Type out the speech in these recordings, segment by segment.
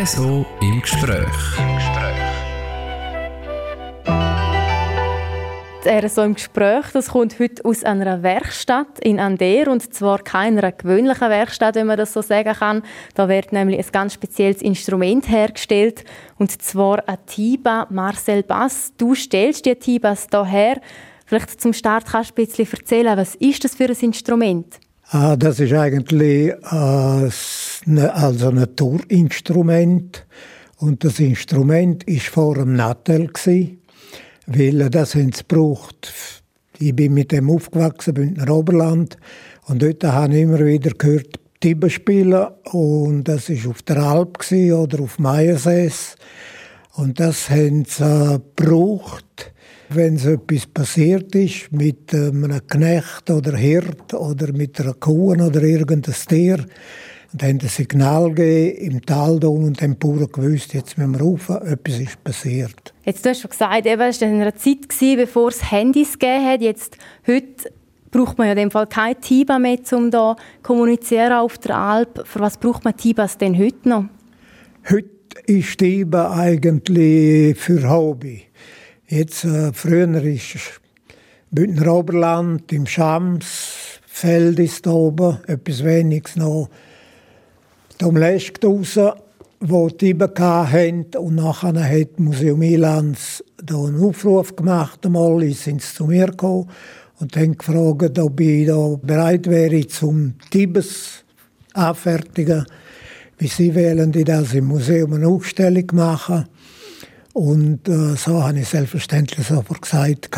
RSO im Gespräch. Im Gespräch. Die RSO im Gespräch das kommt heute aus einer Werkstatt in Ander und zwar keiner gewöhnlichen Werkstatt, wenn man das so sagen kann. Da wird nämlich ein ganz spezielles Instrument hergestellt und zwar ein Tiba Marcel Bass. Du stellst die Tibas hierher. Vielleicht zum Start kannst du ein bisschen erzählen, was ist das für ein Instrument? Ah, das ist eigentlich äh, ne, also ein Tourinstrument. Und das Instrument war vor dem Nattel, weil das haben sie gebraucht. Ich bin mit dem aufgewachsen, Bündner Oberland. Und dort habe ich immer wieder gehört, Tiber spielen. Und das war auf der Alp oder auf Meiersees. Und das haben sie äh, gebraucht wenn so etwas passiert ist mit einem Knecht oder Hirt oder mit einer Kuh oder irgendein Tier, und haben ein Signal gegeben im Tal und haben pur gewusst, jetzt müssen wir rauf, etwas ist passiert. Jetzt, du hast schon gesagt, eben, es war in einer Zeit, bevor es Handys gegeben hat. Jetzt, heute braucht man ja in dem Fall kein Tiba mehr, um da kommunizieren auf der Alp. Für was braucht man Tibas denn heute noch? Heute ist Tiba eigentlich für Hobby. Jetzt, äh, früher ist Bündner Oberland, im Schams, Feld ist da oben, etwas weniges noch. Da Lesk raus, wo die hatten. Und nachher hat Museum Ilans einen Aufruf gemacht, einmal, sind sie zu mir gekommen und haben gefragt, ob ich da bereit wäre, zum Tibes anfertigen. Wie sie wählen, die das im Museum eine Ausstellung machen. Und äh, so habe ich selbstverständlich sofort gesagt,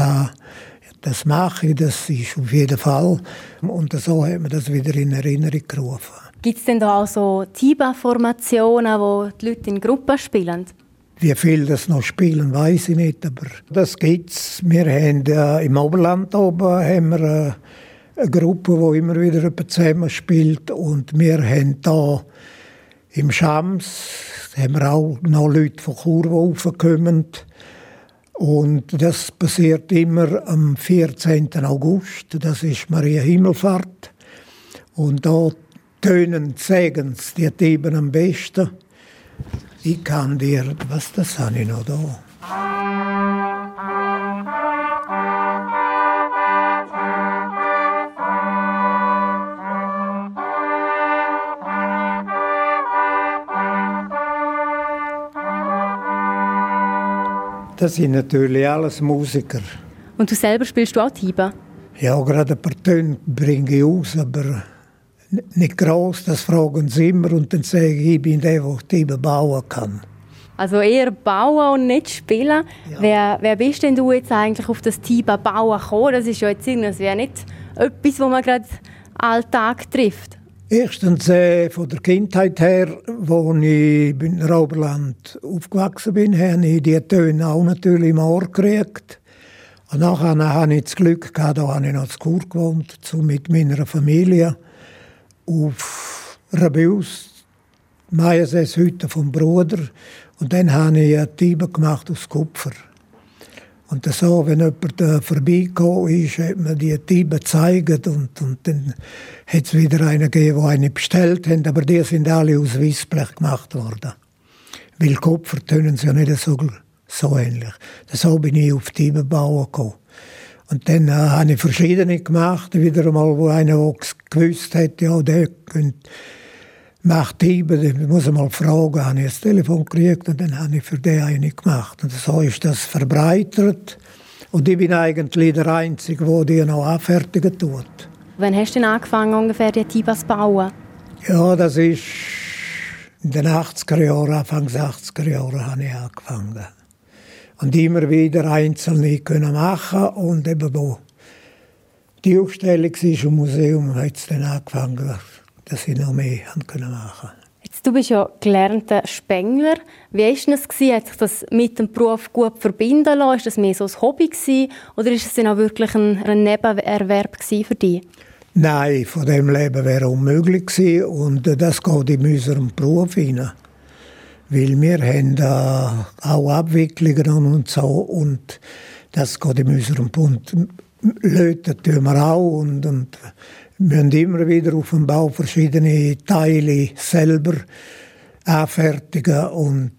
das mache ich, das ist auf jeden Fall. Und so hat man das wieder in Erinnerung gerufen. Gibt es denn da auch so Tiba-Formationen, wo die Leute in Gruppen spielen? Wie viel das noch spielen, weiß ich nicht, aber das gibt es. Wir haben äh, im Oberland oben haben wir, äh, eine Gruppe, die immer wieder zusammen spielt und wir haben da im Schams haben wir auch noch Leute von Chur, die raufkommen. Und das passiert immer am 14. August. Das ist Maria Himmelfahrt. Und da tönen sagen die Themen am besten. Ich kann dir, was das habe ich noch da. Das sind natürlich alles Musiker. Und du selber spielst du auch Tiba? Ja, gerade ein paar Töne bringe ich aus, aber nicht groß. Das fragen sie immer und dann sage ich, ich bin der, der Tiba bauen kann. Also eher bauen und nicht spielen. Ja. Wer, wer bist denn du jetzt eigentlich auf das Tiba bauen gekommen? Das ist ja jetzt das wäre nicht etwas, wo man gerade Alltag trifft. Erstens äh, von der Kindheit her, wo ich in Bündner Oberland aufgewachsen bin, habe ich die Töne auch natürlich im Ohr gekriegt. Und nachher hatte ich das Glück, gehabt, da habe ich noch zu Kur gewohnt, so mit meiner Familie auf Rabius, Meierses Hütte vom Bruder. Und dann habe ich ein Tiber gemacht aus Kupfer. Und so, wenn jemand äh, vorbeigekommen ist, hat man die Tiber gezeigt und, und dann hat es wieder einen gegeben, der eine bestellt hat, aber die sind alle aus Weissblech gemacht worden. Weil Kupfer tönen sie ja nicht so, so ähnlich. So bin ich auf Tiber bauen gekommen. Und dann äh, habe ich verschiedene gemacht, wieder einmal, wo einer gewusst hat, ja, der könnte macht Hiebe, ich muss mal fragen, habe ich das Telefon gekriegt und dann habe ich für den eine gemacht. Und so ist das verbreitert. Und ich bin eigentlich der Einzige, der die noch anfertigen tut. Wann hast du denn angefangen, ungefähr die Tibas zu bauen? Ja, das ist in den 80er Jahren, Anfang 80er Jahren habe ich angefangen. Und immer wieder einzelne können machen und eben wo die Ausstellung war im Museum, hat es dann angefangen, dass ich noch mehr machen konnte. Jetzt, du bist ja gelernter Spengler. Wie war es? Hat sich das mit dem Beruf gut verbinden lassen? Ist das mehr so ein Hobby gewesen, oder ist es dann auch wirklich ein, ein Nebenerwerb für dich? Nein, von dem Leben wäre unmöglich gewesen und das geht in unserem Beruf hinein. Weil wir haben äh, auch Abwicklungen und so und das geht in unserem Bund. Löten tun wir auch und, und müssen immer wieder auf dem Bau verschiedene Teile selber anfertigen und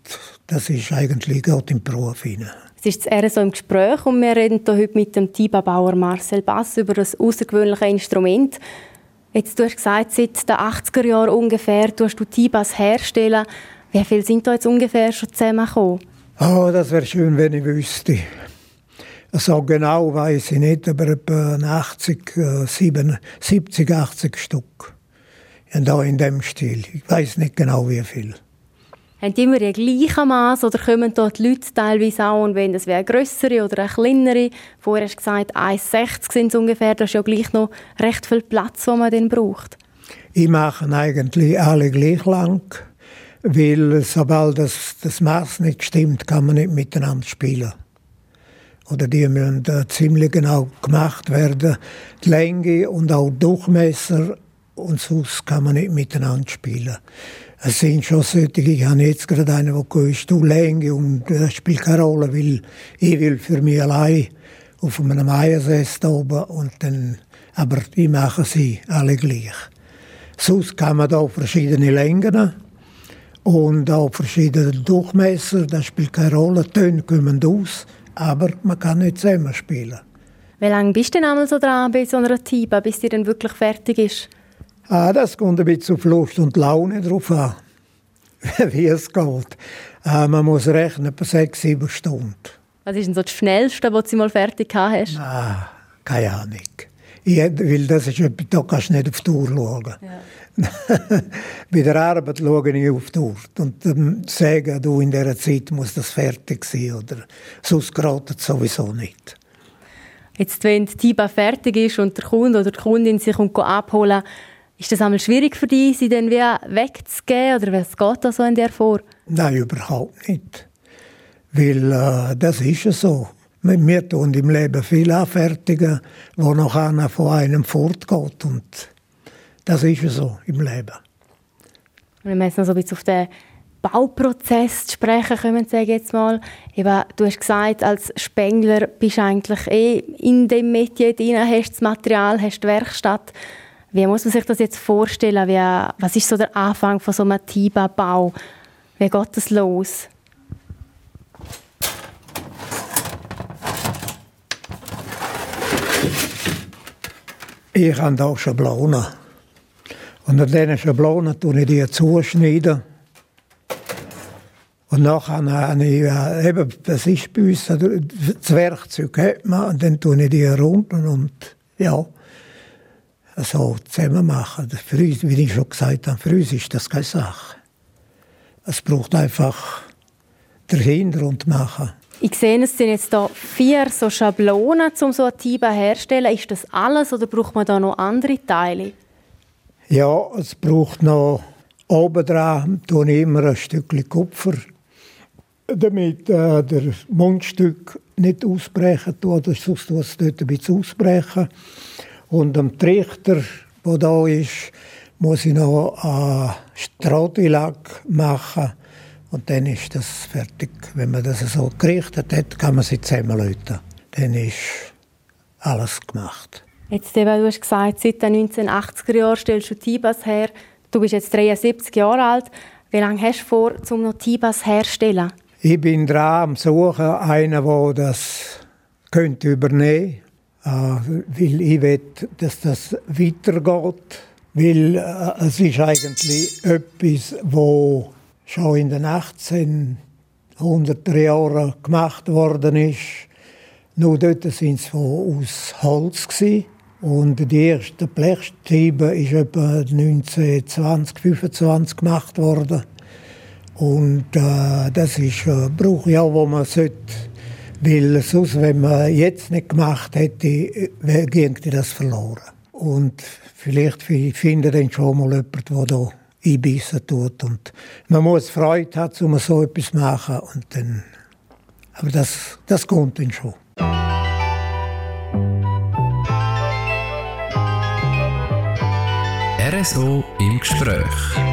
das ist eigentlich gerade im Beruf. Es ist eher so im Gespräch und wir reden hier heute mit dem Tiba-Bauer Marcel Bass über das außergewöhnliche Instrument. Jetzt, du hast gesagt, seit den 80er Jahren ungefähr tust du Tibas herstellen. Wie viele sind da jetzt ungefähr schon zusammengekommen? Oh, das wäre schön, wenn ich wüsste. So genau weiß ich nicht, aber etwa 80, 70, 80 Stück. Ja, da in dem Stil. Ich weiß nicht genau, wie viel. Haben die immer die gleichen Maß oder kommen dort die Leute teilweise auch und wenn das wäre eine grössere oder eine kleinere? Vorher hast du gesagt, 1,60 sind es ungefähr. Das ist ja gleich noch recht viel Platz, den man dann braucht. Ich mache eigentlich alle gleich lang, weil sobald das, das Maß nicht stimmt, kann man nicht miteinander spielen. Oder die müssen ziemlich genau gemacht werden. Die Länge und auch Durchmesser und sonst kann man nicht miteinander spielen. Es sind schon solche, ich habe jetzt gerade einen, der gehst, du Länge und das spielt keine Rolle, weil ich will für mich allein auf einem Eiersess oben und dann, aber ich mache sie alle gleich. Sonst kann man da verschiedene Längen und auch verschiedene Durchmesser, das spielt keine Rolle, Töne kommen aus, aber man kann nicht zusammen spielen. Wie lange bist du denn einmal so dran bei so einer Tiba, bis die dann wirklich fertig ist? Ah, das kommt ein bisschen auf Lust und Laune drauf an, wie es geht. Ah, man muss rechnen, etwa sechs, sieben Stunden. Was ist denn so das Schnellste, was du mal fertig hast? Ah, keine Ahnung. Ich, weil das ist etwas, da kannst du nicht auf die Uhr schauen. Ja. Bei der Arbeit schaue ich auf die Uhr und ähm, sagen, du, in dieser Zeit muss das fertig sein oder sonst gerät es sowieso nicht. Jetzt, wenn die Tiba fertig ist und der Kunde oder die Kundin sich abholen ist das einmal schwierig für dich, sie dann wieder wegzugeben oder was geht da so in dir vor? Nein, überhaupt nicht. Weil äh, das ist ja so. Wir tun im Leben viel anfertigen, wo noch einer von einem fortgeht. Und das ist so im Leben. Wenn wir jetzt noch so ein bisschen auf den Bauprozess zu sprechen kommen, sage jetzt mal. Eben, du hast gesagt, als Spengler bist du eigentlich eh in dem Metier drin, hast das Material, hast die Werkstatt. Wie muss man sich das jetzt vorstellen? Wie, was ist so der Anfang von so einem Tiba-Bau? Wie geht das los? Ich habe hier Schablonen. Und an diesen Schablonen tue ich die zuschneiden. Und nachher habe ich, äh, eben, das ist bei uns, das Werkzeug hat man, und dann tue ich die runter und ja, so zusammen machen. Für uns, wie ich schon gesagt habe, für uns ist das keine Sache. Es braucht einfach der Hintergrund machen. Ich sehe, es sind jetzt hier vier so Schablonen, um so ein Tiba herzustellen. Ist das alles oder braucht man da noch andere Teile? Ja, es braucht noch oben dran immer ein Stückchen Kupfer, damit äh, der Mundstück nicht ausbrechen tut, sonst tut es dort ein bisschen ausbrechen. Und am Trichter, der da ist, muss ich noch einen Stratilack machen. Und dann ist das fertig. Wenn man das so gerichtet hat, kann man sie zusammenlöten. Dann ist alles gemacht. Jetzt, du hast gesagt, seit den 1980er Jahren stellst du Tibas her. Du bist jetzt 73 Jahre alt. Wie lange hast du vor, um noch Tibas herzustellen? Ich bin dran am Suchen, einen, der das könnte übernehmen äh, weil ich will, dass das weitergeht. Weil äh, es ist eigentlich etwas, wo schon in den 1800er Jahren gemacht worden ist. Nur dort sind es aus Holz. Und die erste Blechstiebe ist etwa 1920, 25 gemacht worden. Und äh, das ist ein Bruch, ja, wo man sollte weil sonst, wenn man jetzt nicht gemacht hätte, ginge das verloren. Und vielleicht finden dann schon mal jemand, der da einbissen tut. Und man muss Freude haben, um so etwas machen. Und dann, aber das, das kommt dann schon. RSO im Gespräch.